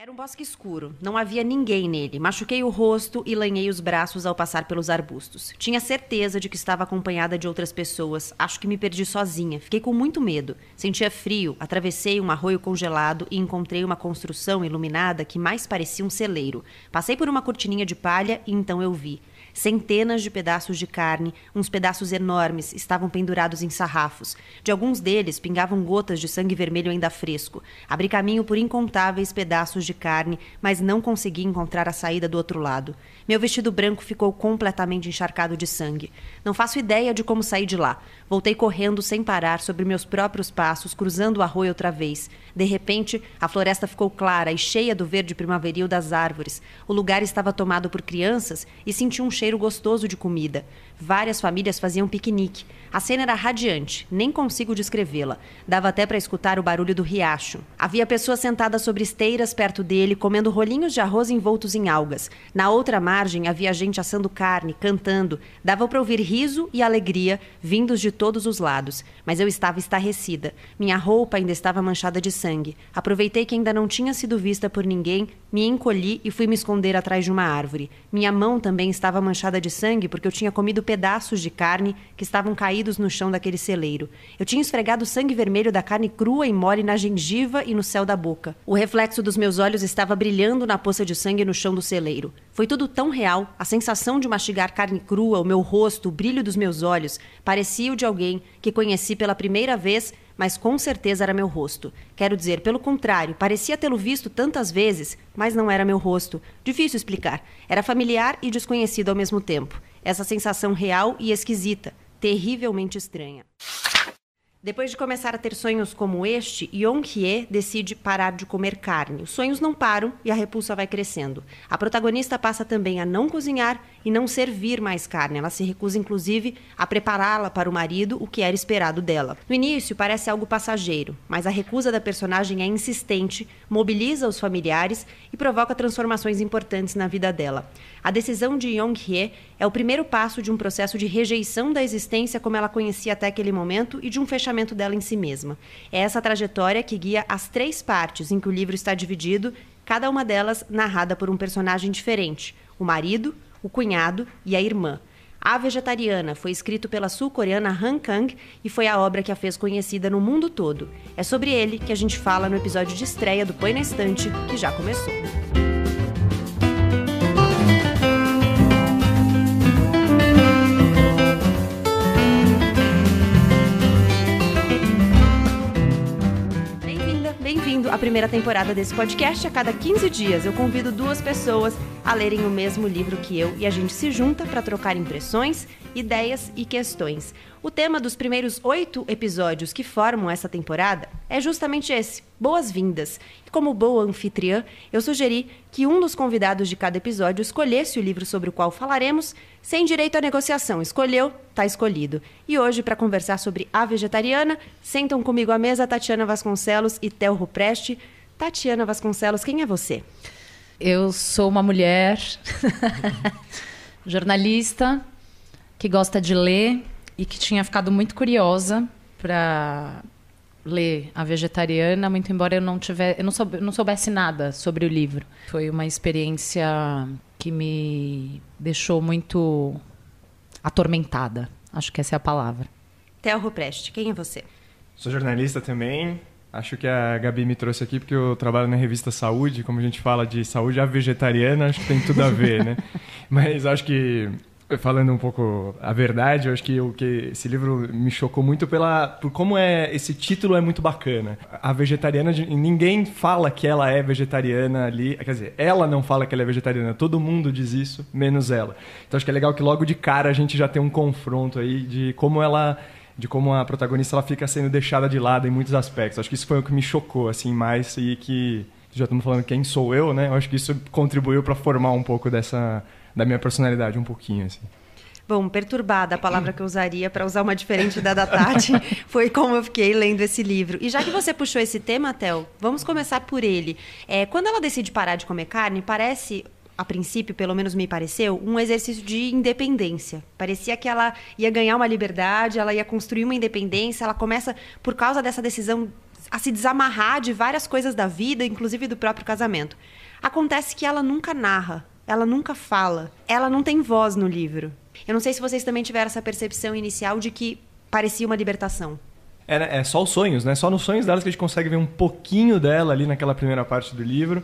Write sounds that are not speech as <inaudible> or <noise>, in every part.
Era um bosque escuro, não havia ninguém nele. Machuquei o rosto e lanhei os braços ao passar pelos arbustos. Tinha certeza de que estava acompanhada de outras pessoas. Acho que me perdi sozinha. Fiquei com muito medo. Sentia frio, atravessei um arroio congelado e encontrei uma construção iluminada que mais parecia um celeiro. Passei por uma cortininha de palha e então eu vi. Centenas de pedaços de carne, uns pedaços enormes, estavam pendurados em sarrafos. De alguns deles pingavam gotas de sangue vermelho ainda fresco. Abri caminho por incontáveis pedaços de carne, mas não consegui encontrar a saída do outro lado. Meu vestido branco ficou completamente encharcado de sangue. Não faço ideia de como saí de lá. Voltei correndo sem parar sobre meus próprios passos, cruzando o arroio outra vez. De repente, a floresta ficou clara e cheia do verde primaveril das árvores. O lugar estava tomado por crianças e senti um cheiro gostoso de comida. Várias famílias faziam piquenique. A cena era radiante, nem consigo descrevê-la. Dava até para escutar o barulho do riacho. Havia pessoas sentadas sobre esteiras perto dele, comendo rolinhos de arroz envoltos em algas. Na outra margem havia gente assando carne, cantando. Dava para ouvir riso e alegria vindos de todos os lados. Mas eu estava estarrecida. Minha roupa ainda estava manchada de sangue. Aproveitei que ainda não tinha sido vista por ninguém, me encolhi e fui me esconder atrás de uma árvore. Minha mão também estava manchada de sangue porque eu tinha comido pedaços de carne que estavam caídos no chão daquele celeiro. Eu tinha esfregado o sangue vermelho da carne crua e mole na gengiva e no céu da boca. O reflexo dos meus olhos estava brilhando na poça de sangue no chão do celeiro. Foi tudo tão real, a sensação de mastigar carne crua, o meu rosto, o brilho dos meus olhos, parecia o de alguém que conheci pela primeira vez mas com certeza era meu rosto. Quero dizer, pelo contrário, parecia tê-lo visto tantas vezes, mas não era meu rosto. Difícil explicar. Era familiar e desconhecido ao mesmo tempo. Essa sensação real e esquisita, terrivelmente estranha. Depois de começar a ter sonhos como este, Yong-hye decide parar de comer carne. Os sonhos não param e a repulsa vai crescendo. A protagonista passa também a não cozinhar e não servir mais carne. Ela se recusa, inclusive, a prepará-la para o marido, o que era esperado dela. No início, parece algo passageiro, mas a recusa da personagem é insistente, mobiliza os familiares e provoca transformações importantes na vida dela. A decisão de Yong-hye é o primeiro passo de um processo de rejeição da existência como ela conhecia até aquele momento e de um fechamento dela em si mesma. É essa trajetória que guia as três partes em que o livro está dividido, cada uma delas narrada por um personagem diferente: o marido, o cunhado e a irmã. A Vegetariana foi escrito pela sul-coreana Han Kang e foi a obra que a fez conhecida no mundo todo. É sobre ele que a gente fala no episódio de estreia do Põe na Estante, que já começou. A primeira temporada desse podcast. A cada 15 dias eu convido duas pessoas a lerem o mesmo livro que eu e a gente se junta para trocar impressões, ideias e questões. O tema dos primeiros oito episódios que formam essa temporada é justamente esse: boas-vindas. E como boa anfitriã, eu sugeri que um dos convidados de cada episódio escolhesse o livro sobre o qual falaremos, sem direito à negociação. Escolheu, tá escolhido. E hoje, para conversar sobre a vegetariana, sentam comigo à mesa Tatiana Vasconcelos e Theo Rupreste. Tatiana Vasconcelos, quem é você? Eu sou uma mulher <laughs> jornalista que gosta de ler e que tinha ficado muito curiosa para ler A Vegetariana, muito embora eu não tivesse, eu não, soube, não soubesse nada sobre o livro. Foi uma experiência que me deixou muito atormentada. Acho que essa é a palavra. Theo Rupreste, quem é você? Sou jornalista também. Acho que a Gabi me trouxe aqui porque eu trabalho na revista Saúde, como a gente fala de saúde a vegetariana, acho que tem tudo a ver, né? <laughs> Mas acho que falando um pouco a verdade, eu acho que o que esse livro me chocou muito pela por como é esse título é muito bacana. A vegetariana, ninguém fala que ela é vegetariana ali, quer dizer, ela não fala que ela é vegetariana, todo mundo diz isso, menos ela. Então acho que é legal que logo de cara a gente já tem um confronto aí de como ela de como a protagonista ela fica sendo deixada de lado em muitos aspectos. Acho que isso foi o que me chocou assim mais e que já estamos falando quem sou eu, né? Eu acho que isso contribuiu para formar um pouco dessa da minha personalidade um pouquinho, assim. Bom, perturbada, a palavra que eu usaria para usar uma diferente da da Tati, <laughs> foi como eu fiquei lendo esse livro. E já que você puxou esse tema, Tel, vamos começar por ele. É, quando ela decide parar de comer carne, parece a princípio, pelo menos me pareceu, um exercício de independência. Parecia que ela ia ganhar uma liberdade, ela ia construir uma independência. Ela começa, por causa dessa decisão a se desamarrar de várias coisas da vida, inclusive do próprio casamento. Acontece que ela nunca narra, ela nunca fala, ela não tem voz no livro. Eu não sei se vocês também tiveram essa percepção inicial de que parecia uma libertação. É, é só os sonhos, né? Só nos sonhos delas que a gente consegue ver um pouquinho dela ali naquela primeira parte do livro.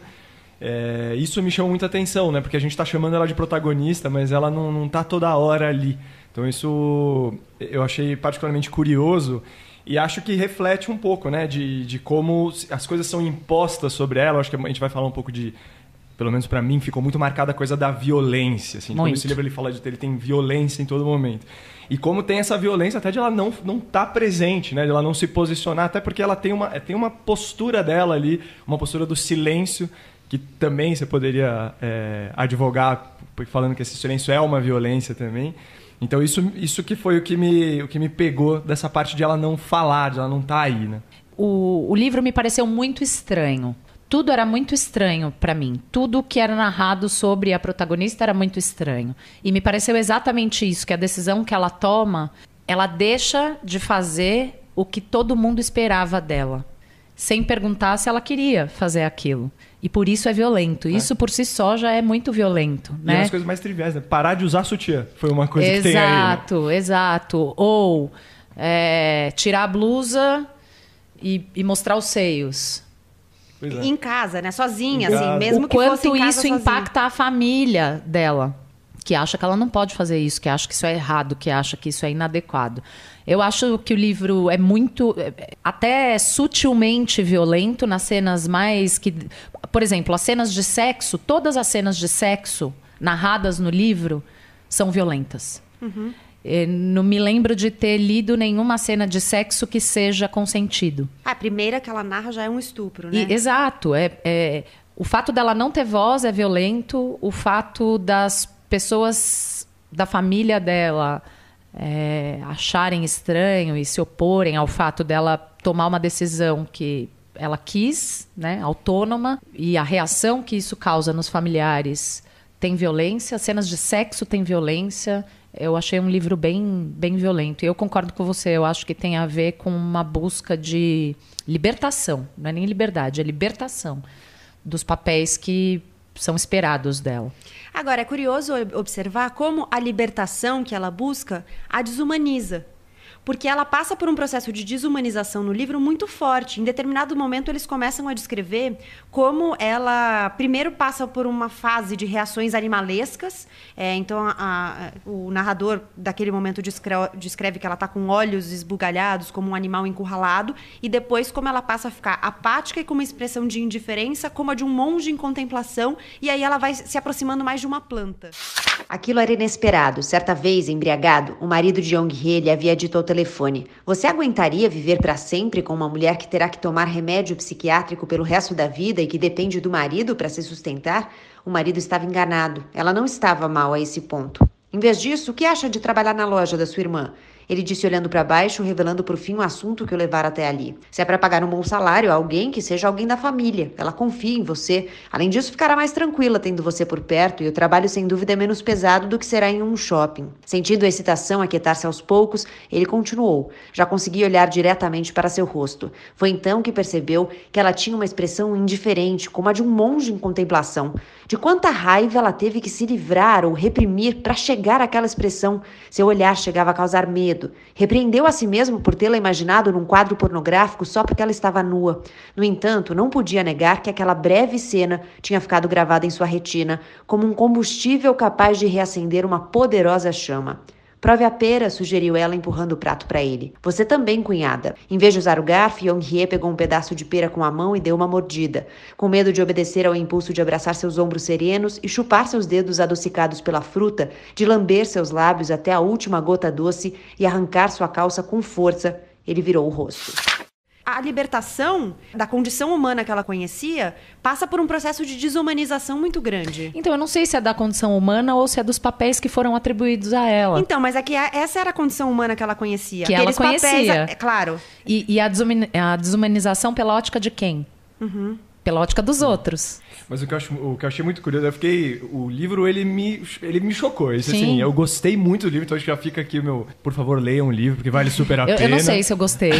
É, isso me chamou muita atenção, né? Porque a gente está chamando ela de protagonista, mas ela não, não tá toda hora ali. Então isso eu achei particularmente curioso e acho que reflete um pouco, né? De, de como as coisas são impostas sobre ela. Acho que a gente vai falar um pouco de pelo menos para mim, ficou muito marcada a coisa da violência. Assim, como esse livro ele fala de ele tem violência em todo momento. E como tem essa violência até de ela não não estar tá presente, né? De ela não se posicionar, até porque ela tem uma, tem uma postura dela ali, uma postura do silêncio, que também você poderia é, advogar falando que esse silêncio é uma violência também. Então isso, isso que foi o que, me, o que me pegou dessa parte de ela não falar, de ela não estar tá aí, né? O, o livro me pareceu muito estranho tudo era muito estranho para mim. Tudo que era narrado sobre a protagonista era muito estranho. E me pareceu exatamente isso, que a decisão que ela toma, ela deixa de fazer o que todo mundo esperava dela, sem perguntar se ela queria fazer aquilo. E por isso é violento. É. Isso por si só já é muito violento. E né? é uma das coisas mais triviais, né? Parar de usar sutiã foi uma coisa exato, que tem aí. Né? Exato, exato. Ou é, tirar a blusa e, e mostrar os seios. É. Em casa, né? Sozinha, assim, mesmo o que quanto fosse isso impacta a família dela, que acha que ela não pode fazer isso, que acha que isso é errado, que acha que isso é inadequado. Eu acho que o livro é muito, é, até sutilmente violento nas cenas mais que, por exemplo, as cenas de sexo, todas as cenas de sexo narradas no livro são violentas. Uhum. Eh, não me lembro de ter lido nenhuma cena de sexo que seja consentido. A primeira que ela narra já é um estupro, né? E, exato. É, é, o fato dela não ter voz é violento. O fato das pessoas da família dela é, acharem estranho e se oporem ao fato dela tomar uma decisão que ela quis, né, autônoma, e a reação que isso causa nos familiares tem violência, cenas de sexo tem violência, eu achei um livro bem, bem violento. E eu concordo com você, eu acho que tem a ver com uma busca de libertação. Não é nem liberdade, é libertação dos papéis que são esperados dela. Agora, é curioso observar como a libertação que ela busca a desumaniza porque ela passa por um processo de desumanização no livro muito forte. Em determinado momento, eles começam a descrever como ela primeiro passa por uma fase de reações animalescas. É, então, a, a, o narrador daquele momento descreve, descreve que ela está com olhos esbugalhados, como um animal encurralado, e depois como ela passa a ficar apática e com uma expressão de indiferença, como a de um monge em contemplação, e aí ela vai se aproximando mais de uma planta. Aquilo era inesperado. Certa vez, embriagado, o marido de Yong-hee lhe havia dito ao telefone: Você aguentaria viver para sempre com uma mulher que terá que tomar remédio psiquiátrico pelo resto da vida e que depende do marido para se sustentar? O marido estava enganado. Ela não estava mal a esse ponto. Em vez disso, o que acha de trabalhar na loja da sua irmã? Ele disse olhando para baixo, revelando por fim o assunto que o levara até ali. Se é para pagar um bom salário a alguém, que seja alguém da família. Ela confia em você. Além disso, ficará mais tranquila tendo você por perto e o trabalho sem dúvida é menos pesado do que será em um shopping. Sentindo a excitação aquietar-se aos poucos, ele continuou. Já conseguia olhar diretamente para seu rosto. Foi então que percebeu que ela tinha uma expressão indiferente, como a de um monge em contemplação. De quanta raiva ela teve que se livrar ou reprimir para chegar àquela expressão. Seu olhar chegava a causar medo. Repreendeu a si mesmo por tê-la imaginado num quadro pornográfico só porque ela estava nua. No entanto, não podia negar que aquela breve cena tinha ficado gravada em sua retina como um combustível capaz de reacender uma poderosa chama. Prove a pera, sugeriu ela, empurrando o prato para ele. Você também, cunhada. Em vez de usar o garfo, Yong-hye pegou um pedaço de pera com a mão e deu uma mordida. Com medo de obedecer ao impulso de abraçar seus ombros serenos e chupar seus dedos adocicados pela fruta, de lamber seus lábios até a última gota doce e arrancar sua calça com força, ele virou o rosto a libertação da condição humana que ela conhecia passa por um processo de desumanização muito grande. Então, eu não sei se é da condição humana ou se é dos papéis que foram atribuídos a ela. Então, mas é que essa era a condição humana que ela conhecia. Que Aqueles ela conhecia. Papéis, é, claro. E, e a, desumanização pela ótica de quem? Uhum. pela ótica dos outros. Mas o que, eu acho, o que eu achei muito curioso, eu fiquei. O livro, ele me, ele me chocou. Isso, assim, eu gostei muito do livro, então já fica aqui o meu. Por favor, leiam um livro, porque vale super a eu, pena. Eu não sei se eu gostei.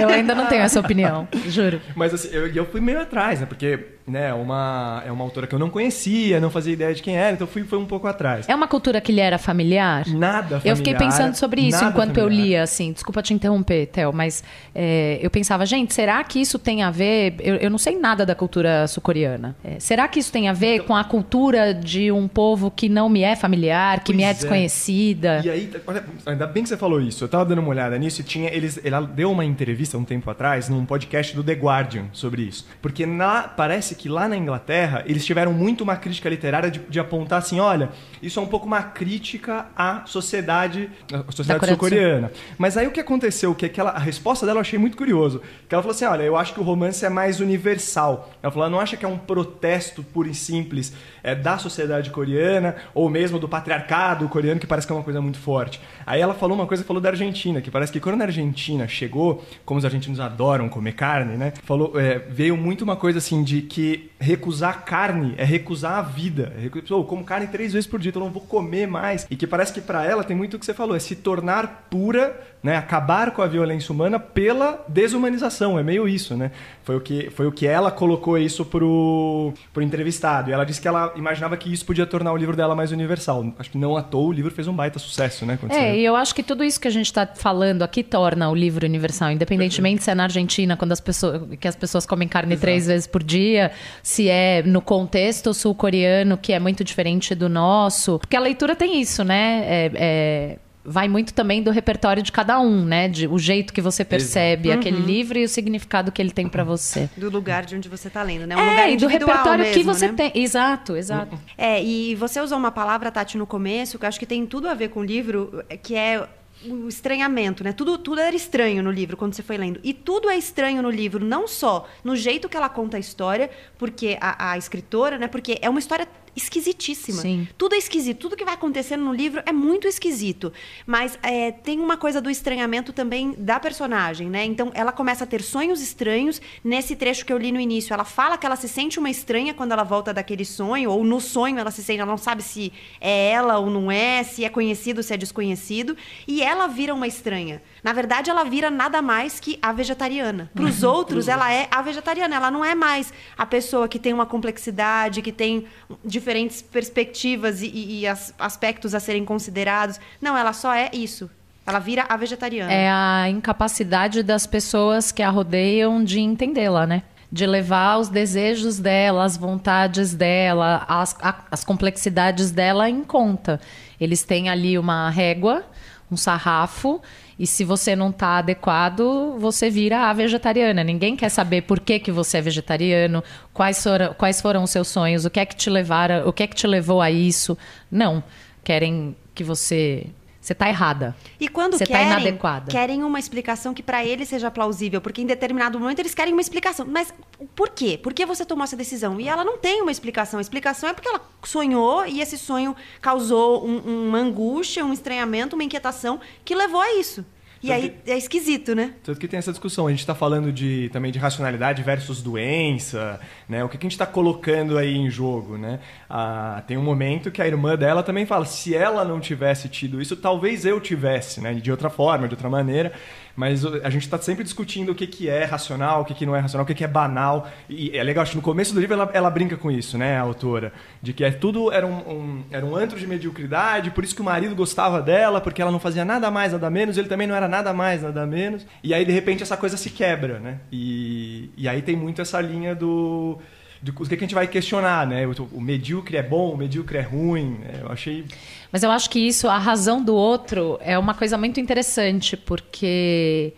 eu ainda não tenho essa opinião, juro. Mas assim, eu, eu fui meio atrás, né? Porque né, uma, é uma autora que eu não conhecia, não fazia ideia de quem era, então fui, fui um pouco atrás. É uma cultura que lhe era familiar? Nada familiar. Eu fiquei pensando sobre isso enquanto familiar. eu lia, assim. Desculpa te interromper, Theo, mas é, eu pensava, gente, será que isso tem a ver... Eu, eu não sei nada da cultura sul-coreana. É, será que isso tem a ver então, com a cultura de um povo que não me é familiar, que me é, é desconhecida? E aí, olha, ainda bem que você falou isso. Eu tava dando uma olhada nisso e tinha... Eles, ela deu uma entrevista um tempo atrás num podcast do The Guardian sobre isso. Porque na, parece que lá na Inglaterra eles tiveram muito uma crítica literária de, de apontar assim, olha, isso é um pouco uma crítica à sociedade, à sociedade sul-coreana. Mas aí o que aconteceu, que aquela, a resposta dela eu achei muito curioso, que ela falou assim, olha, eu acho que o romance é mais universal. Ela falou, não acha que é um protesto puro e simples é, da sociedade coreana ou mesmo do patriarcado coreano que parece que é uma coisa muito forte. Aí ela falou uma coisa, falou da Argentina, que parece que quando a Argentina chegou, como os argentinos adoram comer carne, né? Falou, é, veio muito uma coisa assim de que recusar carne é recusar a vida. É oh, como carne três vezes por dia, então eu não vou comer mais. E que parece que para ela tem muito o que você falou, é se tornar pura, né? Acabar com a violência humana pela desumanização. É meio isso, né? Foi o que, foi o que ela colocou isso pro, pro entrevistado. E ela disse que ela imaginava que isso podia tornar o livro dela mais universal. Acho que não à toa o livro fez um baita sucesso, né? É, e eu acho que tudo isso que a gente está falando aqui torna o livro universal, independentemente se é na Argentina, quando as pessoas, que as pessoas comem carne Exato. três vezes por dia, se é no contexto sul-coreano, que é muito diferente do nosso. Porque a leitura tem isso, né? É, é, vai muito também do repertório de cada um, né? De, o jeito que você percebe uhum. aquele livro e o significado que ele tem para você. Do lugar de onde você está lendo, né? Um é, lugar e do repertório mesmo, que você né? tem. Exato, exato. É, e você usou uma palavra, Tati, no começo, que eu acho que tem tudo a ver com o livro, que é o estranhamento, né? Tudo, tudo era estranho no livro quando você foi lendo. E tudo é estranho no livro, não só no jeito que ela conta a história, porque a, a escritora, né? Porque é uma história esquisitíssima. Sim. Tudo é esquisito. Tudo que vai acontecendo no livro é muito esquisito. Mas é, tem uma coisa do estranhamento também da personagem, né? Então ela começa a ter sonhos estranhos. Nesse trecho que eu li no início, ela fala que ela se sente uma estranha quando ela volta daquele sonho, ou no sonho ela se sente, ela não sabe se é ela ou não é, se é conhecido ou se é desconhecido. E ela vira uma estranha. Na verdade, ela vira nada mais que a vegetariana. Para os <laughs> outros, ela é a vegetariana. Ela não é mais a pessoa que tem uma complexidade, que tem diferentes perspectivas e, e as, aspectos a serem considerados. Não, ela só é isso. Ela vira a vegetariana. É a incapacidade das pessoas que a rodeiam de entendê-la, né? De levar os desejos dela, as vontades dela, as, a, as complexidades dela em conta. Eles têm ali uma régua, um sarrafo, e se você não está adequado, você vira a vegetariana. Ninguém quer saber por que, que você é vegetariano, quais foram, quais foram os seus sonhos, o que é que te levaram, o que é que te levou a isso. Não. Querem que você você está errada. E quando você tá querem, tá inadequada. querem uma explicação que para eles seja plausível, porque em determinado momento eles querem uma explicação. Mas por quê? Por que você tomou essa decisão? E ela não tem uma explicação. A explicação é porque ela sonhou e esse sonho causou um, uma angústia, um estranhamento, uma inquietação que levou a isso. E aí que, é esquisito, né? Tanto que tem essa discussão. A gente está falando de, também de racionalidade versus doença, né? O que, que a gente está colocando aí em jogo, né? Ah, tem um momento que a irmã dela também fala, se ela não tivesse tido isso, talvez eu tivesse, né? De outra forma, de outra maneira. Mas a gente está sempre discutindo o que, que é racional, o que, que não é racional, o que, que é banal. E é legal, acho que no começo do livro ela, ela brinca com isso, né, a autora? De que é, tudo era um, um, era um antro de mediocridade, por isso que o marido gostava dela, porque ela não fazia nada mais, nada menos, ele também não era nada mais, nada menos. E aí, de repente, essa coisa se quebra, né? E, e aí tem muito essa linha do do que a gente vai questionar, né? O, o medíocre é bom, o medíocre é ruim. Né? Eu achei. Mas eu acho que isso, a razão do outro, é uma coisa muito interessante, porque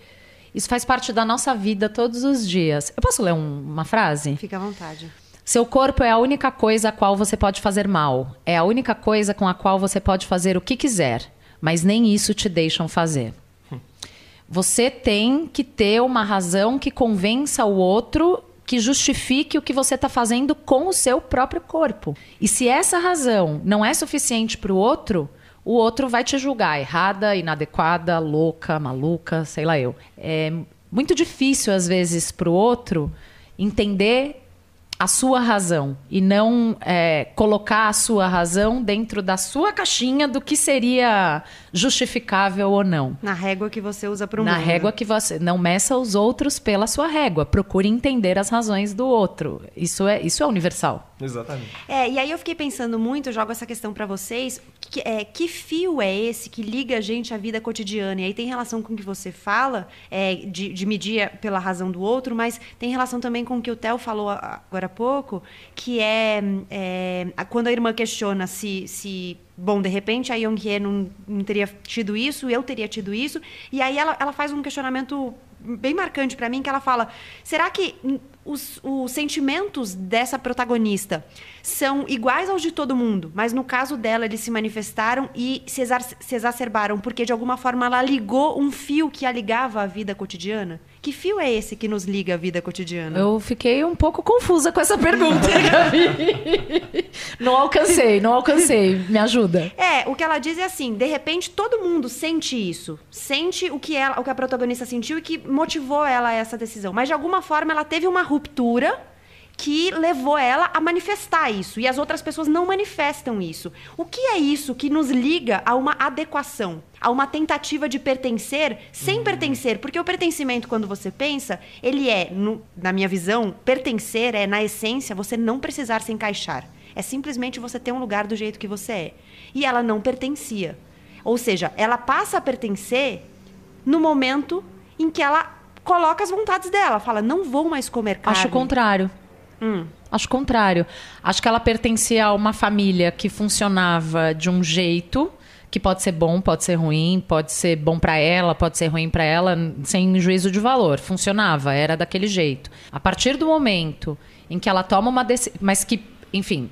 isso faz parte da nossa vida todos os dias. Eu posso ler um, uma frase? Fica à vontade. Seu corpo é a única coisa a qual você pode fazer mal. É a única coisa com a qual você pode fazer o que quiser. Mas nem isso te deixam fazer. Você tem que ter uma razão que convença o outro que justifique o que você está fazendo com o seu próprio corpo. E se essa razão não é suficiente para o outro, o outro vai te julgar errada, inadequada, louca, maluca, sei lá eu. É muito difícil, às vezes, para o outro entender a sua razão e não é, colocar a sua razão dentro da sua caixinha do que seria justificável ou não. Na régua que você usa para o Na mundo. régua que você não meça os outros pela sua régua, procure entender as razões do outro. Isso é isso é universal. Exatamente. É, e aí eu fiquei pensando muito, eu jogo essa questão pra vocês, que, é, que fio é esse que liga a gente à vida cotidiana? E aí tem relação com o que você fala, é, de, de medir pela razão do outro, mas tem relação também com o que o Theo falou agora há pouco, que é, é, quando a irmã questiona se, se bom, de repente a Young-hye não, não teria tido isso, eu teria tido isso, e aí ela, ela faz um questionamento bem marcante pra mim, que ela fala, será que os, os sentimentos dessa protagonista são iguais aos de todo mundo, mas no caso dela eles se manifestaram e se, exar- se exacerbaram, porque de alguma forma ela ligou um fio que a ligava à vida cotidiana? Que fio é esse que nos liga à vida cotidiana? Eu fiquei um pouco confusa com essa pergunta, <laughs> Gabi. não alcancei, não alcancei. Me ajuda. É, o que ela diz é assim, de repente todo mundo sente isso, sente o que ela, o que a protagonista sentiu e que motivou ela a essa decisão, mas de alguma forma ela teve uma ruptura que levou ela a manifestar isso e as outras pessoas não manifestam isso. O que é isso que nos liga a uma adequação, a uma tentativa de pertencer sem pertencer? Porque o pertencimento, quando você pensa, ele é, no- na minha visão, pertencer é na essência você não precisar se encaixar. É simplesmente você ter um lugar do jeito que você é. E ela não pertencia. Ou seja, ela passa a pertencer no momento em que ela coloca as vontades dela. Fala, não vou mais comer carne. Acho o contrário. Hum. Acho o contrário. Acho que ela pertencia a uma família que funcionava de um jeito que pode ser bom, pode ser ruim, pode ser bom pra ela, pode ser ruim pra ela, sem juízo de valor. Funcionava, era daquele jeito. A partir do momento em que ela toma uma decisão, mas que, enfim,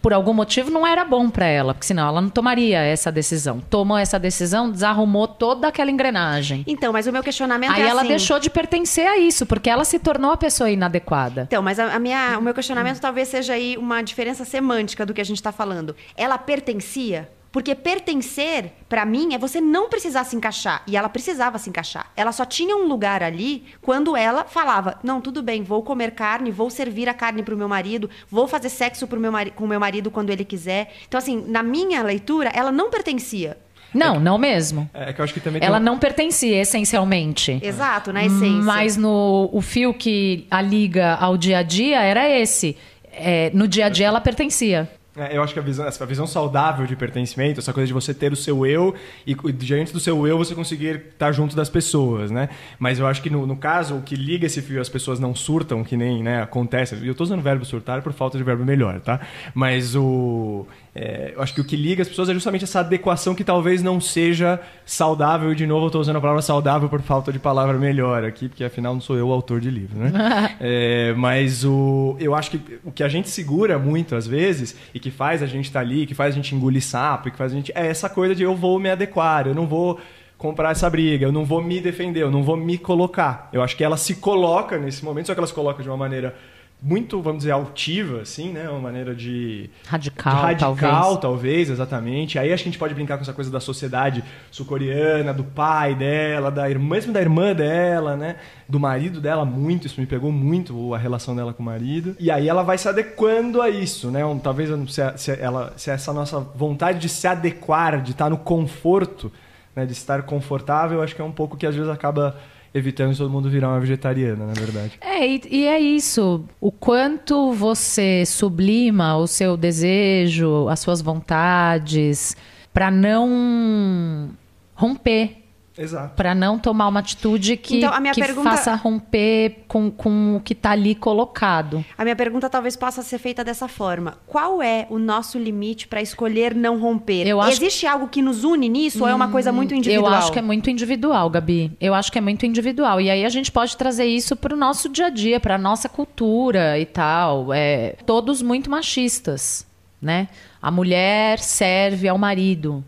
por algum motivo não era bom pra ela, porque senão ela não tomaria essa decisão. Tomou essa decisão, desarrumou toda aquela engrenagem. Então, mas o meu questionamento Aí é ela assim... deixou de pertencer a isso, porque ela se tornou a pessoa inadequada. Então, mas a, a minha, o meu questionamento talvez seja aí uma diferença semântica do que a gente está falando. Ela pertencia? Porque pertencer, pra mim, é você não precisar se encaixar. E ela precisava se encaixar. Ela só tinha um lugar ali quando ela falava: Não, tudo bem, vou comer carne, vou servir a carne pro meu marido, vou fazer sexo pro meu com o meu marido quando ele quiser. Então, assim, na minha leitura, ela não pertencia. Não, não mesmo. É que eu acho que também Ela um- não pertencia essencialmente. Exato, na essência. Mas no, o fio que a liga ao dia a dia era esse. É, no dia a dia ela pertencia. É, eu acho que a visão, essa visão saudável de pertencimento, essa coisa de você ter o seu eu e diante do seu eu você conseguir estar junto das pessoas, né? Mas eu acho que no, no caso, o que liga esse fio, as pessoas não surtam, que nem né, acontece. Eu tô usando o verbo surtar por falta de verbo melhor, tá? Mas o. é, eu acho que o que liga as pessoas é justamente essa adequação que talvez não seja saudável. E de novo eu tô usando a palavra saudável por falta de palavra melhor aqui, porque afinal não sou eu o autor de livro, né? <laughs> É, mas o, eu acho que o que a gente segura muito às vezes e que faz a gente estar ali, que faz a gente engolir sapo, e que faz a gente é essa coisa de eu vou me adequar, eu não vou comprar essa briga, eu não vou me defender, eu não vou me colocar. Eu acho que ela se coloca nesse momento, só que ela se coloca de uma maneira muito, vamos dizer, altiva, assim, né? Uma maneira de Radical, de radical, talvez. talvez, exatamente. Aí acho que a gente pode brincar com essa coisa da sociedade sul-coreana, do pai dela, da irmã, mesmo da irmã dela, né? Do marido dela, muito. Isso me pegou muito, a relação dela com o marido. E aí ela vai se adequando a isso, né? Um, talvez se, se ela, se essa nossa vontade de se adequar, de estar no conforto, né? De estar confortável, acho que é um pouco que às vezes acaba evitando todo mundo virar uma vegetariana, na verdade. É, e, e é isso. O quanto você sublima o seu desejo, as suas vontades, para não romper. Exato. Para não tomar uma atitude que, Então, a minha que pergunta- faça romper com, com o que tá ali colocado. A minha pergunta talvez possa ser feita dessa forma. Qual é o nosso limite para escolher não romper? Eu acho- Existe algo que nos une nisso ou é uma coisa muito individual? Eu acho que é muito individual, Gabi. Eu acho que é muito individual. E aí a gente pode trazer isso para o nosso dia a dia, para nossa cultura e tal. É, todos muito machistas, né? A mulher serve ao marido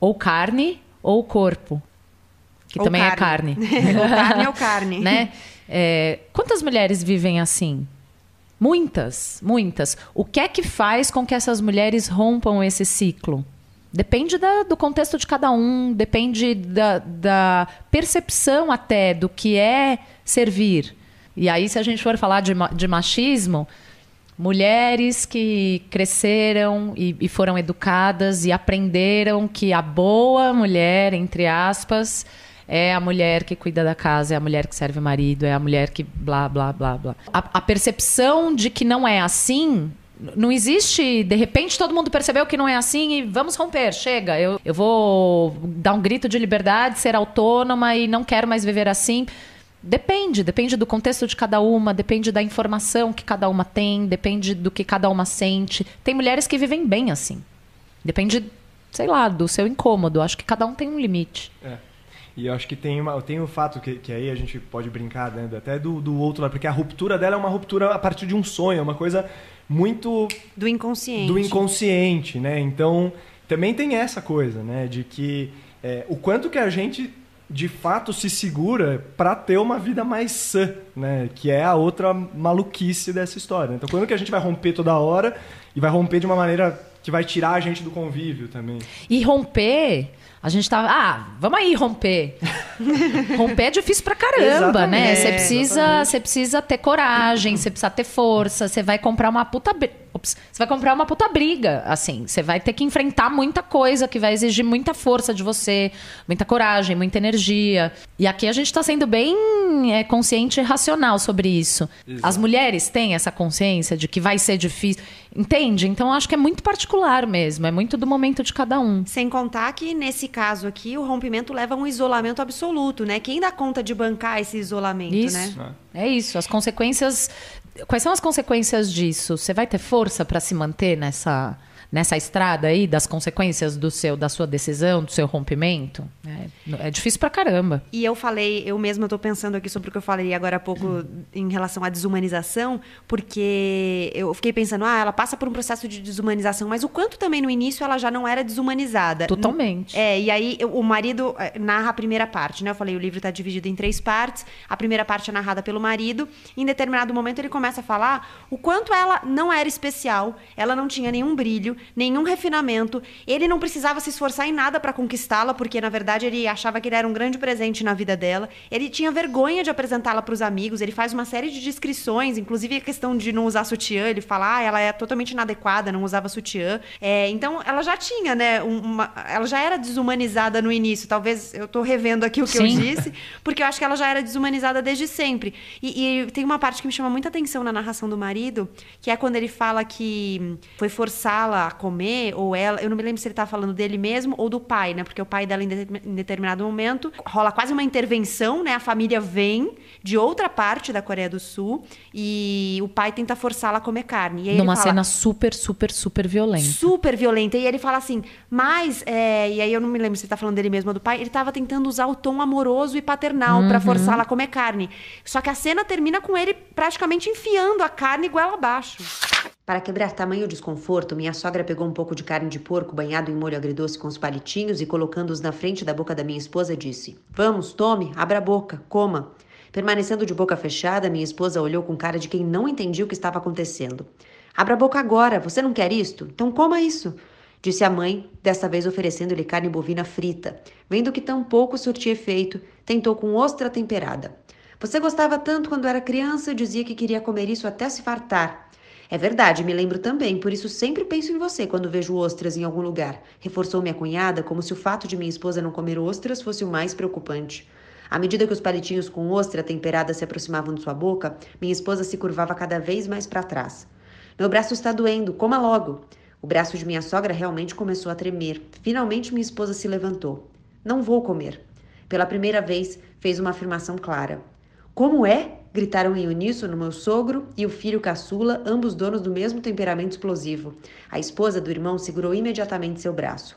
ou carne ou corpo, que Ou também é carne, <laughs> ou carne ou <laughs> carne. né? É, quantas mulheres vivem assim? Muitas, muitas. O que é que faz com que essas mulheres rompam esse ciclo? Depende da- do contexto de cada um, depende da, da percepção até do que é servir. E aí, se a gente for falar de, de machismo, mulheres que cresceram e, e foram educadas e aprenderam que a boa mulher, entre aspas, é a mulher que cuida da casa, é a mulher que serve o marido, é a mulher que blá, blá, blá, blá. A, a percepção de que não é assim não existe, de repente todo mundo percebeu que não é assim e vamos romper, chega. Eu, eu vou dar um grito de liberdade, ser autônoma e não quero mais viver assim. Depende, depende do contexto de cada uma, depende da informação que cada uma tem, depende do que cada uma sente. Tem mulheres que vivem bem assim. Depende, sei lá, do seu incômodo. Acho que cada um tem um limite. É. E eu acho que tem, uma, tem o fato que, que aí a gente pode brincar né, até do, do outro lado, porque a ruptura dela é uma ruptura a partir de um sonho, é uma coisa muito. Do inconsciente. Do inconsciente, né? Então, também tem essa coisa, né? De que é, o quanto que a gente de fato se segura para ter uma vida mais sã, né? Que é a outra maluquice dessa história. Então, quando que a gente vai romper toda hora e vai romper de uma maneira que vai tirar a gente do convívio também? E romper a gente tava, ah, vamos aí romper. <laughs> romper é difícil pra caramba, né? Você precisa, você precisa ter coragem, você precisa ter força, você vai comprar uma puta você vai comprar uma puta briga, assim. Você vai ter que enfrentar muita coisa que vai exigir muita força de você, muita coragem, muita energia. E aqui a gente está sendo bem é, consciente e racional sobre isso. Exato. As mulheres têm essa consciência de que vai ser difícil. Entende? Então acho que é muito particular mesmo. É muito do momento de cada um. Sem contar que, nesse caso aqui, o rompimento leva a um isolamento absoluto, né? Quem dá conta de bancar esse isolamento, isso. né? É isso. As consequências Quais são as consequências disso? Você vai ter força para se manter nessa nessa estrada aí das consequências do seu da sua decisão, do seu rompimento? É, é difícil pra caramba. E eu falei, eu mesma estou pensando aqui sobre o que eu falei agora há pouco hum. em relação à desumanização, porque eu fiquei pensando, ah, ela passa por um processo de desumanização, mas o quanto também no início ela já não era desumanizada. Totalmente. É, e aí o marido é, narra a primeira parte, né? Eu falei, o livro está dividido em três partes. A primeira parte é narrada pelo marido. Em determinado momento ele começa a falar o quanto ela não era especial, ela não tinha nenhum brilho, nenhum refinamento. Ele não precisava se esforçar em nada para conquistá-la, porque na verdade ele achava que ele era um grande presente na vida dela. Ele tinha vergonha de apresentá-la para os amigos. Ele faz uma série de descrições, inclusive a questão de não usar sutiã. Ele fala, ah, ela é totalmente inadequada, não usava sutiã. É, então ela já tinha, né? Uma, ela já era desumanizada no início. Talvez eu estou revendo aqui o que Sim. eu disse, porque eu acho que ela já era desumanizada desde sempre. E, e tem uma parte que me chama muita atenção na narração do marido, que é quando ele fala que foi forçá-la comer, ou ela, eu não me lembro se ele tá falando dele mesmo ou do pai, né? Porque o pai dela, em determinado momento, rola quase uma intervenção, né? A família vem de outra parte da Coreia do Sul e o pai tenta forçá-la a comer carne. E Numa fala, cena super, super, super violenta. Super violenta. E ele fala assim, mas, é... e aí eu não me lembro se ele tá falando dele mesmo ou do pai, ele tava tentando usar o tom amoroso e paternal uhum. para forçá-la a comer carne. Só que a cena termina com ele praticamente enfiando a carne igual abaixo. Para quebrar tamanho desconforto, minha sogra pegou um pouco de carne de porco banhado em molho agridoce com os palitinhos e colocando-os na frente da boca da minha esposa disse: Vamos, tome, abra a boca, coma. Permanecendo de boca fechada, minha esposa olhou com cara de quem não entendia o que estava acontecendo. Abra a boca agora, você não quer isto? Então coma isso, disse a mãe, desta vez oferecendo-lhe carne bovina frita. Vendo que tão pouco surtia efeito, tentou com ostra temperada. Você gostava tanto quando era criança, dizia que queria comer isso até se fartar. É verdade, me lembro também, por isso sempre penso em você quando vejo ostras em algum lugar. Reforçou minha cunhada, como se o fato de minha esposa não comer ostras fosse o mais preocupante. À medida que os palitinhos com ostra temperada se aproximavam de sua boca, minha esposa se curvava cada vez mais para trás. Meu braço está doendo, coma logo. O braço de minha sogra realmente começou a tremer. Finalmente minha esposa se levantou. Não vou comer. Pela primeira vez, fez uma afirmação clara. Como é? Gritaram em uníssono meu sogro e o filho caçula, ambos donos do mesmo temperamento explosivo. A esposa do irmão segurou imediatamente seu braço.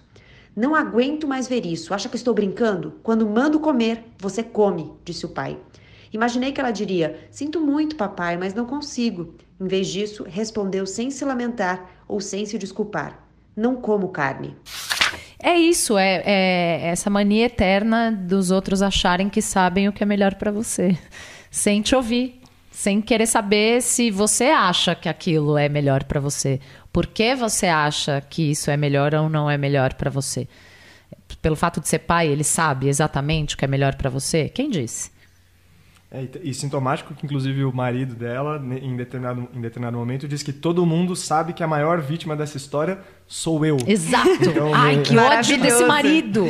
Não aguento mais ver isso. Acha que estou brincando? Quando mando comer, você come, disse o pai. Imaginei que ela diria: Sinto muito, papai, mas não consigo. Em vez disso, respondeu sem se lamentar ou sem se desculpar: Não como carne. É isso, é, é essa mania eterna dos outros acharem que sabem o que é melhor para você sem te ouvir, sem querer saber se você acha que aquilo é melhor para você. Por que você acha que isso é melhor ou não é melhor para você? Pelo fato de ser pai, ele sabe exatamente o que é melhor para você? Quem disse? É, e sintomático que, inclusive, o marido dela, em determinado, em determinado momento, diz que todo mundo sabe que a maior vítima dessa história sou eu. Exato. Então, Ai, que ódio desse marido.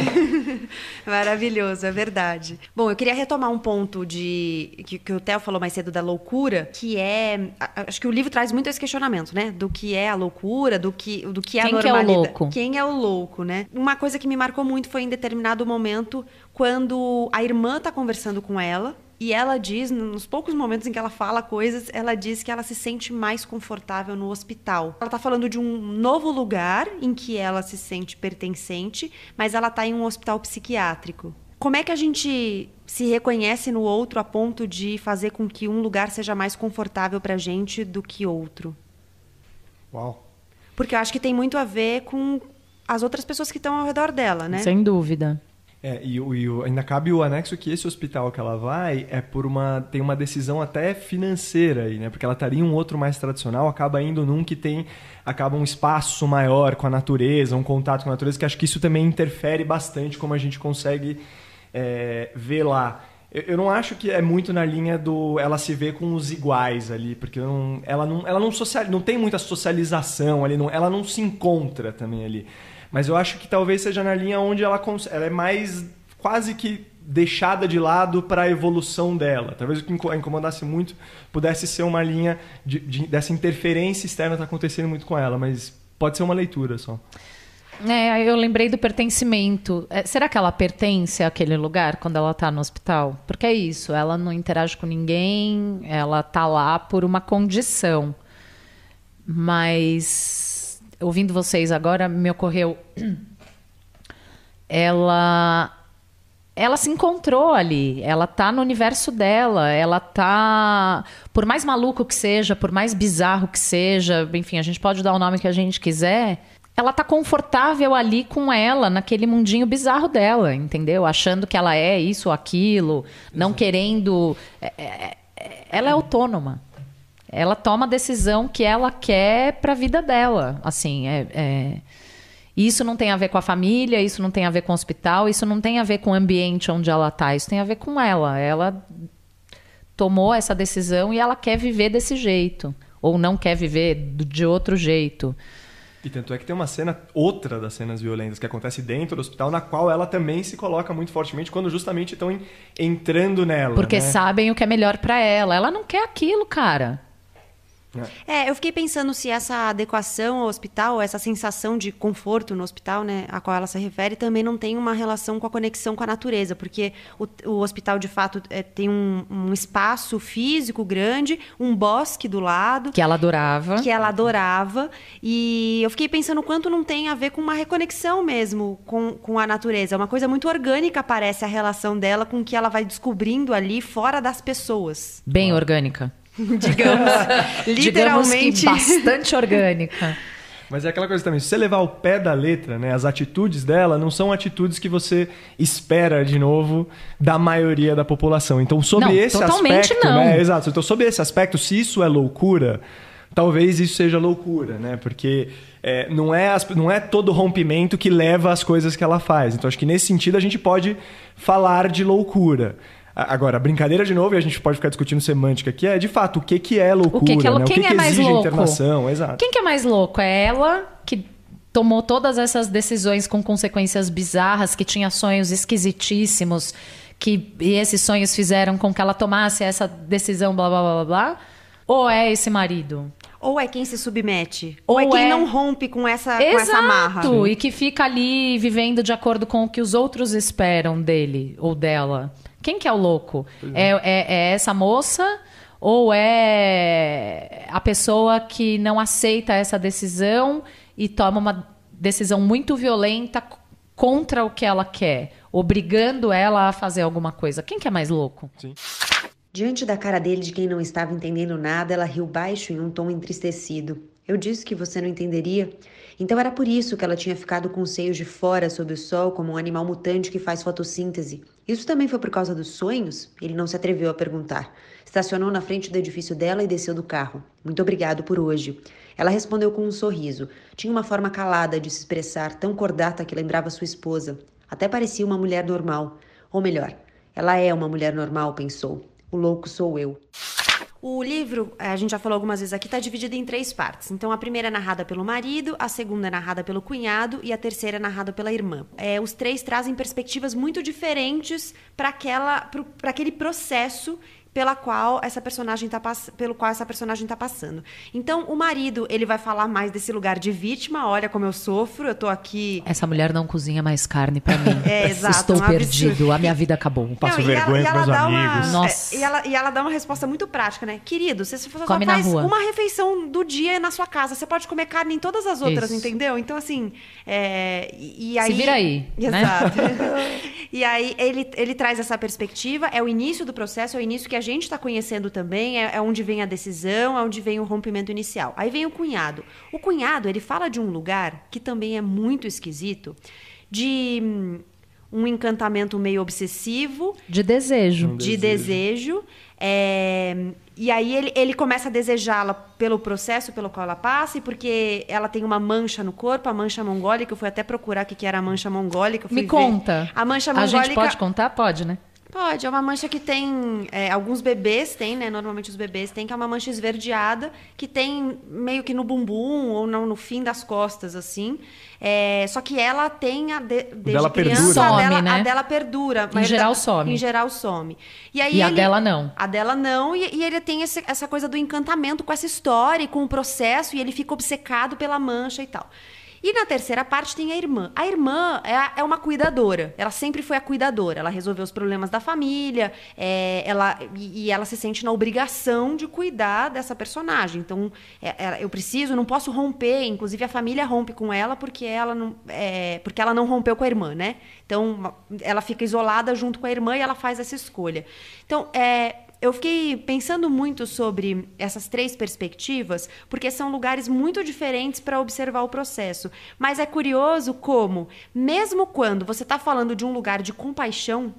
<laughs> Maravilhoso, é verdade. Bom, eu queria retomar um ponto de que, que o Theo falou mais cedo da loucura, que é. Acho que o livro traz muito esse questionamento, né? Do que é a loucura, do que, do que é Quem a normalidade. Quem é o louco? Quem é o louco, né? Uma coisa que me marcou muito foi em determinado momento, quando a irmã tá conversando com ela e ela diz, nos poucos momentos em que ela fala coisas, ela diz que ela se sente mais confortável no hospital. Ela está falando de um novo lugar em que ela se sente pertencente, mas ela está em um hospital psiquiátrico. Como é que a gente se reconhece no outro a ponto de fazer com que um lugar seja mais confortável para a gente do que outro? Uau. Porque eu acho que tem muito a ver com as outras pessoas que estão ao redor dela, né? Sem dúvida. É, e, e, ainda cabe o anexo que esse hospital que ela vai é por uma tem uma decisão até financeira aí, né? Porque ela estaria em um outro mais tradicional, acaba indo num que tem acaba um espaço maior com a natureza, um contato com a natureza, que acho que isso também interfere bastante como a gente consegue é, ver lá. Eu, eu, não acho que é muito na linha do ela se vê com os iguais ali, porque não, ela não ela não social, não tem muita socialização ali, não, ela não se encontra também ali. Mas eu acho que talvez seja na linha onde ela, ela é mais quase que deixada de lado para a evolução dela. Talvez o que incomodasse muito pudesse ser uma linha de, de, dessa interferência externa está acontecendo muito com ela, mas pode ser uma leitura só. É, eu lembrei do pertencimento. É, será que ela pertence àquele lugar quando ela está no hospital? Porque é isso, ela não interage com ninguém, ela está lá por uma condição. Mas ouvindo vocês agora, me ocorreu. <clears throat> Ela ela se encontrou ali, ela tá no universo dela, ela tá, por mais maluco que seja, por mais bizarro que seja, enfim, a gente pode dar o nome que a gente quiser, ela tá confortável ali com ela, naquele mundinho bizarro dela, entendeu? Achando que ela é isso ou aquilo, não querendo, é, é, é, ela é autônoma ela toma a decisão que ela quer para a vida dela. Assim, é, é, isso não tem a ver com a família, isso não tem a ver com o hospital, isso não tem a ver com o ambiente onde ela está, isso tem a ver com ela. Ela tomou essa decisão e ela quer viver desse jeito, ou não quer viver de outro jeito. E tanto é que tem uma cena, outra das cenas violentas que acontece dentro do hospital, na qual ela também se coloca muito fortemente quando justamente estão entrando nela. Porque né? sabem o que é melhor para ela. Ela não quer aquilo, cara. É. é, eu fiquei pensando se essa adequação ao hospital, essa sensação de conforto no hospital, né, a qual ela se refere, também não tem uma relação com a conexão com a natureza, porque o, o hospital, de fato, é, tem um, um, espaço físico grande, um bosque do lado. Que ela adorava. Que ela adorava. E eu fiquei pensando o quanto não tem a ver com uma reconexão mesmo com, com a natureza. É uma coisa muito orgânica, parece, a relação dela com o que ela vai descobrindo ali fora das pessoas. Bem orgânica. <laughs> digamos, <laughs> literalmente digamos bastante orgânica. Mas é aquela coisa também, se você levar o pé da letra, né, as atitudes dela não são atitudes que você espera de novo da maioria da população. Então, sob não, esse totalmente aspecto, não. né, exato. Então, sob esse aspecto, se isso é loucura, talvez isso seja loucura, né? Porque é, não, é as, não é todo rompimento que leva às coisas que ela faz. Então, acho que nesse sentido a gente pode falar de loucura. Agora, a brincadeira de novo, e a gente pode ficar discutindo semântica aqui, é de fato o que, que é loucura, o que, que, ela, né? quem o que, é que mais exige louco? internação, exato. Quem que é mais louco? É ela que tomou todas essas decisões com consequências bizarras, que tinha sonhos esquisitíssimos, que e esses sonhos fizeram com que ela tomasse essa decisão, blá blá blá blá, blá? Ou é esse marido? Ou é quem se submete. Ou, é ou é quem é... não rompe com essa, Exato, com essa marra. Exato, e que fica ali vivendo de acordo com o que os outros esperam dele ou dela. Quem que é o louco? É. É, é, é essa moça ou é a pessoa que não aceita essa decisão e toma uma decisão muito violenta contra o que ela quer, obrigando ela a fazer alguma coisa? Quem que é mais louco? Sim. Diante da cara dele de quem não estava entendendo nada, ela riu baixo em um tom entristecido. Eu disse que você não entenderia. Então era por isso que ela tinha ficado com os seios de fora sob o sol, como um animal mutante que faz fotossíntese. Isso também foi por causa dos sonhos? Ele não se atreveu a perguntar. Estacionou na frente do edifício dela e desceu do carro. Muito obrigado por hoje. Ela respondeu com um sorriso. Tinha uma forma calada de se expressar, tão cordata que lembrava sua esposa. Até parecia uma mulher normal. Ou melhor, ela é uma mulher normal, pensou. O louco sou eu. O livro, a gente já falou algumas vezes aqui, está dividido em três partes. Então, a primeira é narrada pelo marido, a segunda é narrada pelo cunhado e a terceira é narrada pela irmã. É, os três trazem perspectivas muito diferentes para aquele processo pela qual essa personagem tá pelo qual essa personagem está passando. Então, o marido, ele vai falar mais desse lugar de vítima, olha como eu sofro, eu tô aqui. Essa mulher não cozinha mais carne para mim. <laughs> É, <laughs> exato. Estou um perdido, a minha vida acabou. Passo não, vergonha com meus amigos. Uma, Nossa. É, e, ela, e ela dá uma resposta muito prática, né? Querido, você só Come faz uma refeição do dia na sua casa, você pode comer carne em todas as outras, Isso. entendeu? Então, assim, é, e, e aí... Se vira aí, né? Exato. Né? <laughs> e aí, ele, ele traz essa perspectiva, é o início do processo, é o início que a gente está conhecendo também é, é, onde vem a decisão, é onde vem o rompimento inicial. Aí vem o cunhado. O cunhado, ele fala de um lugar que também é muito esquisito, de hum, um encantamento meio obsessivo. De desejo. Um de desejo. desejo é, e aí ele, ele começa a desejá-la pelo processo pelo qual ela passa e porque ela tem uma mancha no corpo, a mancha mongólica. Eu fui até procurar o que era a mancha mongólica. Me conta. A mancha mongólica. A gente pode contar? Pode, né? Pode, é uma mancha que tem. É, alguns bebês têm, né? Normalmente os bebês têm, que é uma mancha esverdeada, que tem meio que no bumbum ou no, no fim das costas, assim. É, só que ela tem a de, desde dela criança, perdura. Some, a, dela, né? a dela perdura. Em geral some. Em geral some. E, aí e ele, a dela não. A dela não, e, e ele tem esse, essa coisa do encantamento com essa história e com o processo, e ele fica obcecado pela mancha e tal. E na terceira parte tem a irmã. A irmã é, é uma cuidadora. Ela sempre foi a cuidadora. Ela resolveu os problemas da família. É, ela, e, e, ela se sente na obrigação de cuidar dessa personagem. Então, é, eu preciso, não posso romper. Inclusive, a família rompe com ela porque ela não, é, porque ela não rompeu com a irmã, né? Então, ela fica isolada junto com a irmã e ela faz essa escolha. Então, é, eu fiquei pensando muito sobre essas três perspectivas, porque são lugares muito diferentes para observar o processo. Mas é curioso como, mesmo quando você está falando de um lugar de compaixão,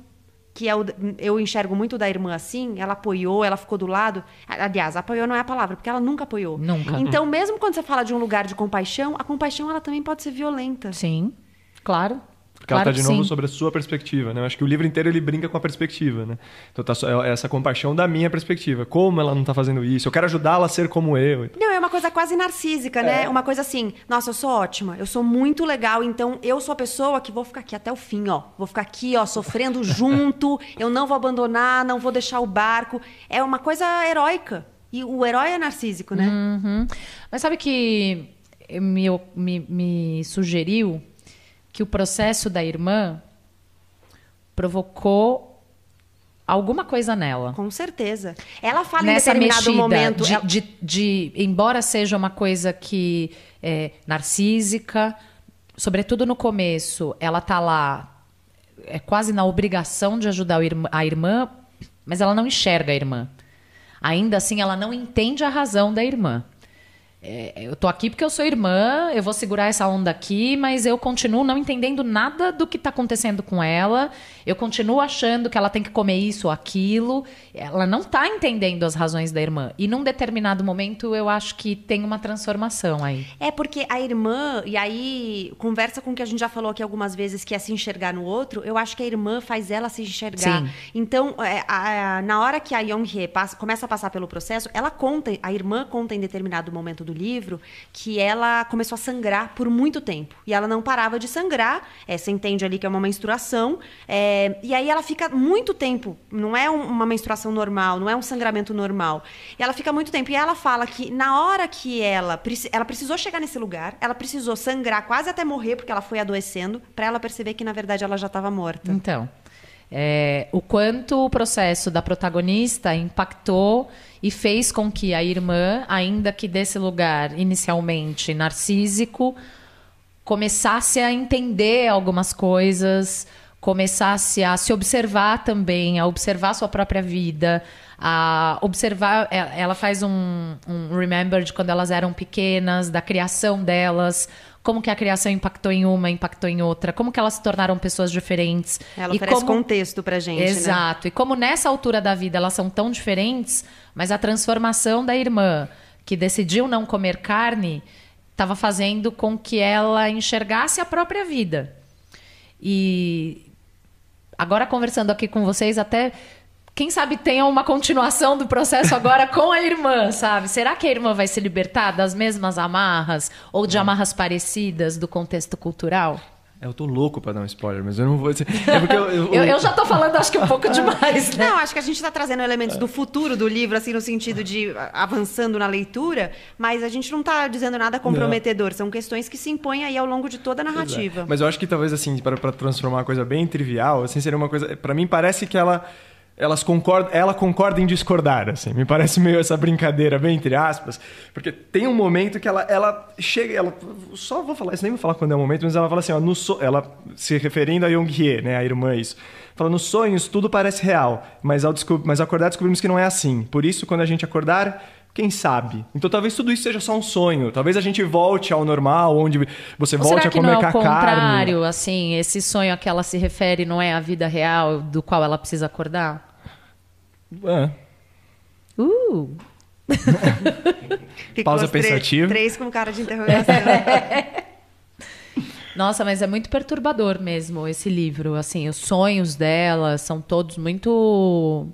que é o, eu enxergo muito da irmã assim, ela apoiou, ela ficou do lado. Aliás, apoiou não é a palavra, porque ela nunca apoiou. Nunca. Então, mesmo quando você fala de um lugar de compaixão, a compaixão ela também pode ser violenta. Sim, claro. Porque claro ela está de novo sim. sobre a sua perspectiva, né? Eu acho que o livro inteiro ele brinca com a perspectiva, né? Então tá só, é essa compaixão da minha perspectiva. Como ela não está fazendo isso? Eu quero ajudá-la a ser como eu. Não, é uma coisa quase narcísica, né? É. Uma coisa assim, nossa, eu sou ótima, eu sou muito legal, então eu sou a pessoa que vou ficar aqui até o fim, ó. Vou ficar aqui, ó, sofrendo <laughs> junto, eu não vou abandonar, não vou deixar o barco. É uma coisa heróica. E o herói é narcísico, né? Uhum. Mas sabe que me, me, me sugeriu que o processo da irmã provocou alguma coisa nela. Com certeza. Ela fala Nessa em determinado mexida momento. De, ela... de, de, embora seja uma coisa que é narcísica, sobretudo no começo, ela tá lá é quase na obrigação de ajudar a irmã, mas ela não enxerga a irmã. Ainda assim, ela não entende a razão da irmã. É, eu tô aqui porque eu sou irmã, eu vou segurar essa onda aqui, mas eu continuo não entendendo nada do que está acontecendo com ela. Eu continuo achando que ela tem que comer isso ou aquilo. Ela não está entendendo as razões da irmã. E num determinado momento eu acho que tem uma transformação aí. É porque a irmã, e aí conversa com o que a gente já falou aqui algumas vezes, que é se enxergar no outro, eu acho que a irmã faz ela se enxergar. Sim. Então, é, a, a, na hora que a Young-hee começa a passar pelo processo, ela conta, a irmã conta em determinado momento do livro que ela começou a sangrar por muito tempo. E ela não parava de sangrar. É, você entende ali que é uma menstruação. É, e aí ela fica muito tempo. Não é um, uma menstruação normal, não é um sangramento normal. E ela fica muito tempo. E ela fala que na hora que ela, ela precisou chegar nesse lugar, ela precisou sangrar quase até morrer, porque ela foi adoecendo, para ela perceber que na verdade ela já estava morta. Então. É, o quanto o processo da protagonista impactou e fez com que a irmã, ainda que desse lugar inicialmente narcísico, começasse a entender algumas coisas, começasse a se observar também, a observar sua própria vida, a observar. É, ela faz um, um remember de quando elas eram pequenas, da criação delas, como que a criação impactou em uma, impactou em outra, como que elas se tornaram pessoas diferentes. Ela e oferece como... contexto pra gente, né? Exato. Né? E como nessa altura da vida elas são tão diferentes, mas a transformação da irmã, que decidiu não comer carne, estava fazendo com que ela enxergasse a própria vida. E agora conversando aqui com vocês, até quem sabe tenha uma continuação do processo agora com a irmã, sabe? Será que a irmã vai se libertar das mesmas amarras ou de amarras parecidas do contexto cultural? Eu tô louco pra dar um spoiler, mas eu não vou dizer. É porque eu, eu, <laughs> Eu, eu já tô falando, acho que um pouco <laughs> demais, né? Não, acho que a gente está trazendo elementos do futuro do livro, assim, no sentido de avançando na leitura, mas a gente não está dizendo nada comprometedor. São questões que se impõem aí ao longo de toda a narrativa. Mas eu acho que talvez assim, para para transformar uma coisa bem trivial, assim seria uma coisa, Pra mim parece que ela elas concordam, ela concorda em discordar, assim. Me parece meio essa brincadeira bem entre aspas, porque tem um momento que ela ela chega, ela só vou falar, isso nem vou falar quando é o momento, mas ela fala assim, ó, no so, ela se referindo a Jung-Hye, né, a irmã isso. Fala, nos sonhos tudo parece real, mas ao, desco mas ao acordar descobrimos que não é assim. Por isso, quando a gente acordar, quem sabe? Então talvez tudo isso seja só um sonho. Talvez a gente volte ao normal, onde você Ou volte será a comer não é o ca- carne. contrário, assim, esse sonho a que ela se refere não é a vida real do qual ela precisa acordar? É. Uh! <laughs> Pausa as três- pensativa. Três com cara de interrogação. <laughs> Nossa, mas é muito perturbador mesmo esse livro. Assim, os sonhos dela são todos muito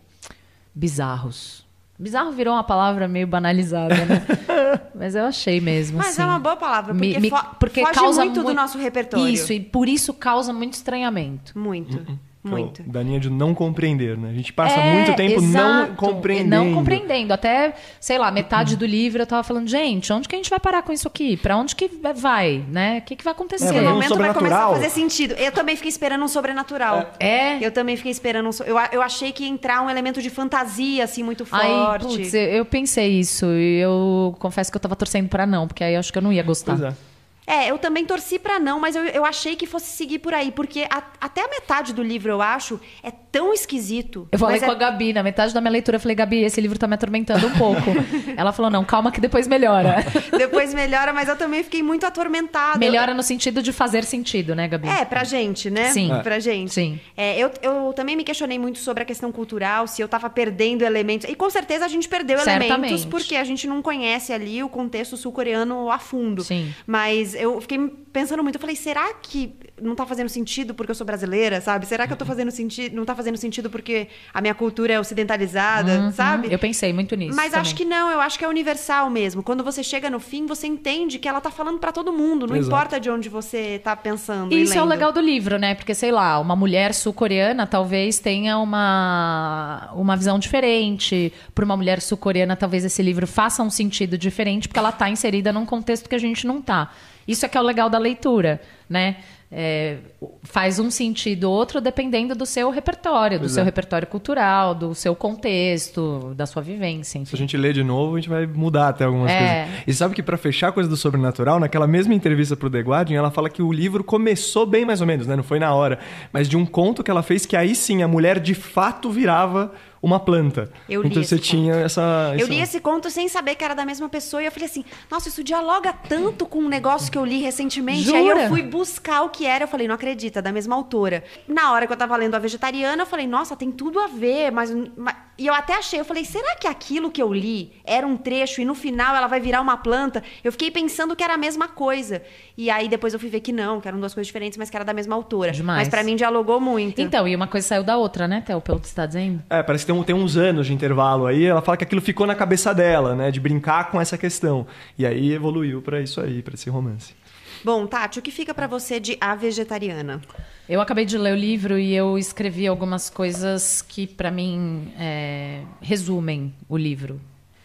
bizarros. Bizarro virou uma palavra meio banalizada, né? <laughs> mas eu achei mesmo. Mas assim. é uma boa palavra, porque, Me- me- porque foge causa muito do mui- nosso repertório. Isso, e por isso causa muito estranhamento. Muito, muito. Da linha de não compreender, né? A gente passa É, muito tempo não exato. compreendendo. Não compreendendo. Até, sei lá, metade do livro eu tava falando, gente, onde que a gente vai parar com isso aqui? Pra onde que vai, né? O que, que vai acontecer? É, No momento vai começar a fazer sentido. Eu também fiquei esperando um sobrenatural. É. Eu também fiquei esperando um so- eu, eu achei que ia entrar um elemento de fantasia, assim, muito forte. Aí, putz, eu, eu pensei isso e eu confesso que eu tava torcendo pra não, porque aí eu acho que eu não ia gostar. Pois é. É, eu também torci pra não, mas eu, eu achei que fosse seguir por aí, porque a- até a metade do livro, eu acho, é tão esquisito. Eu falei mas com é- a Gabi, na metade da minha leitura, eu falei, Gabi, esse livro tá me atormentando um pouco. <laughs> Ela falou, não, calma que depois melhora. <laughs> Depois melhora, mas eu também fiquei muito atormentada. melhora no sentido de fazer sentido, né, Gabi? É, pra gente, né? Sim. Pra gente. Sim. É, eu, eu também me questionei muito sobre a questão cultural, se eu tava perdendo elementos. E com certeza a gente perdeu Certamente. elementos porque a gente não conhece ali o contexto sul-coreano a fundo. Sim. Mas eu fiquei pensando muito, eu falei, será que não tá fazendo sentido porque eu sou brasileira, sabe? Será que eu tô fazendo sentido, não tá fazendo sentido porque a minha cultura é ocidentalizada, sabe? Uhum. Eu pensei muito nisso. Mas também. acho que não, eu acho que é universal mesmo. Quando você chega no fim, você entende que ela tá falando pra todo mundo, não Exato. importa de onde você tá pensando. e Isso é o legal do livro, né? Porque, sei lá, uma mulher sul-coreana talvez tenha uma, uma visão diferente. Para uma mulher sul-coreana, talvez esse livro faça um sentido diferente, porque ela está inserida num contexto que a gente não tá. Isso é que é o legal da leitura, né? É, faz um sentido ou outro dependendo do seu repertório, do Pois seu é. repertório cultural, do seu contexto, da sua vivência, Se a enfim. gente ler de novo, a gente vai mudar até algumas É. coisas. E sabe que pra fechar a coisa do sobrenatural, naquela mesma entrevista pro The Guardian, ela fala que o livro começou bem mais ou menos, né? Não foi na hora. Mas de um conto que ela fez que aí sim a mulher de fato virava uma planta. Eu li então você esse tinha essa. Eu essa- li esse conto sem saber que era da mesma pessoa e eu falei assim: nossa, isso dialoga tanto com um negócio que eu li recentemente. Aí Jura? eu fui buscar o que era. Eu falei: não acredita, é da mesma autora. Na hora que eu tava lendo A Vegetariana, eu falei: nossa, tem tudo a ver. Mas, mas- E eu até achei, eu falei: será que aquilo que eu li era um trecho e no final ela vai virar uma planta? Eu fiquei pensando que era a mesma coisa. E aí depois eu fui ver que não, que eram duas coisas diferentes, mas que era da mesma autora. Demais. Mas pra mim dialogou muito. Então, e uma coisa saiu da outra, né, Theo, pelo que você está dizendo? É, parece que tem, um- tem uns anos de intervalo aí. Ela fala que aquilo ficou na cabeça dela, né? De brincar com essa questão. E aí evoluiu pra isso aí, pra esse romance. Bom, Tati, o que fica pra você de A Vegetariana? Eu acabei de ler o livro e eu escrevi algumas coisas que, para mim, é, resumem o livro: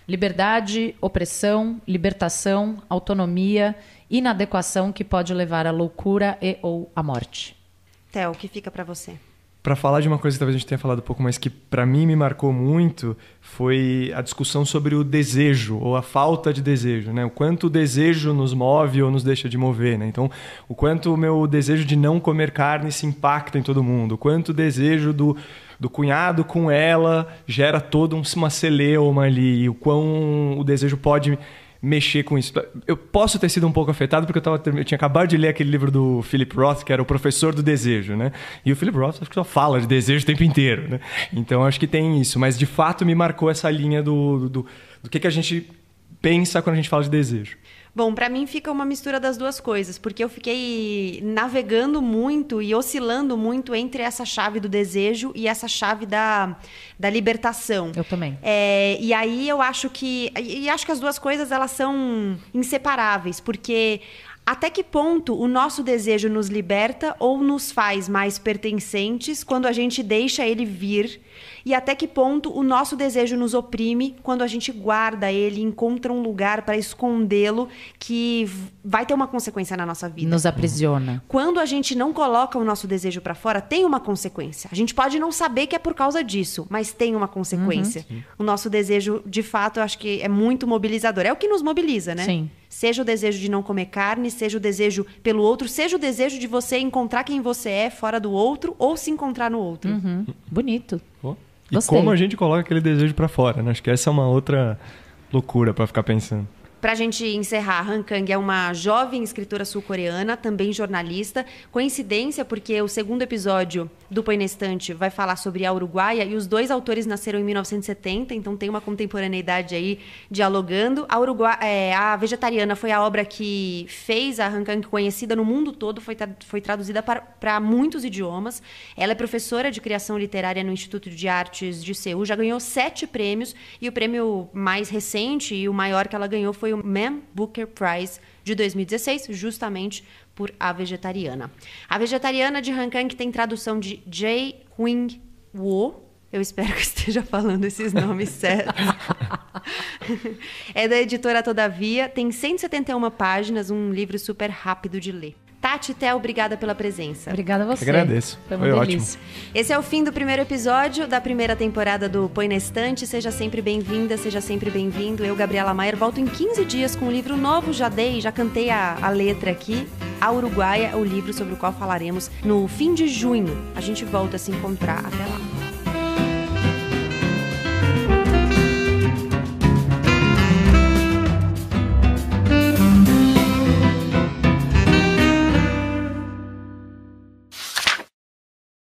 liberdade, opressão, libertação, autonomia, inadequação que pode levar à loucura e ou à morte. Theo, o que fica pra você? Pra falar de uma coisa que talvez a gente tenha falado um pouco, mas que pra mim me marcou muito, foi a discussão sobre o desejo ou a falta de desejo, né? O quanto o desejo nos move ou nos deixa de mover, né? Então, o quanto o meu desejo de não comer carne se impacta em todo mundo, o quanto o desejo do do cunhado com ela gera toda um- uma celeuma ali, e o quão o desejo pode mexer com isso. Eu posso ter sido um pouco afetado porque eu, tava, eu tinha acabado de ler aquele livro do Philip Roth, que era o professor do desejo, né? E o Philip Roth acho que só fala de desejo o tempo inteiro, né? Então acho que tem isso, mas de fato me marcou essa linha do, do, do que, que a gente pensa quando a gente fala de desejo. Bom, para mim fica uma mistura das duas coisas, porque eu fiquei navegando muito e oscilando muito entre essa chave do desejo e essa chave da, da libertação. Eu também. É, e aí eu acho que. E acho que as duas coisas elas são inseparáveis, porque até que ponto o nosso desejo nos liberta ou nos faz mais pertencentes quando a gente deixa ele vir? E até que ponto o nosso desejo nos oprime quando a gente guarda ele, encontra um lugar para escondê-lo que vai ter uma consequência na nossa vida? Nos aprisiona. Quando a gente não coloca o nosso desejo para fora, tem uma consequência. A gente pode não saber que é por causa disso, mas tem uma consequência. Uhum. O nosso desejo, de fato, eu acho que é muito mobilizador. É o que nos mobiliza, né? Sim. Seja o desejo de não comer carne, seja o desejo pelo outro, seja o desejo de você encontrar quem você é fora do outro ou se encontrar no outro. Uhum. Bonito. Pô. E Gostei. como a gente coloca aquele desejo pra fora, né? Acho que essa é uma outra loucura pra ficar pensando. Pra gente encerrar, Han Kang é uma jovem escritora sul-coreana, também jornalista. Coincidência, porque o segundo episódio do Põe vai falar sobre a Uruguaia e os dois autores nasceram em 1970, então tem uma contemporaneidade aí dialogando. A, Urugua é, a Vegetariana foi a obra que fez a Han Kang conhecida no mundo todo, foi, tra foi traduzida para muitos idiomas. Ela é professora de criação literária no Instituto de Artes de Seul, já ganhou sete prêmios e o prêmio mais recente e o maior que ela ganhou foi o Man Booker Prize de 2016, justamente por A Vegetariana. A Vegetariana de Han Kang tem tradução de Jae Wing Wo. Eu espero que esteja falando esses nomes <laughs> certos. é da editora Todavia, tem 171 páginas, um livro super rápido de ler. Tati Té, obrigada pela presença. Obrigada a você. Agradeço. Foi Foi delícia. Esse é o fim do primeiro episódio da primeira temporada do Põe na Estante. Seja sempre bem-vinda, seja sempre bem-vindo. Eu, Gabriela Maier, volto em 15 dias com um livro novo. Já dei, já cantei a, a letra aqui. A Uruguaia, o livro sobre o qual falaremos no fim de junho. A gente volta a se encontrar. Até lá.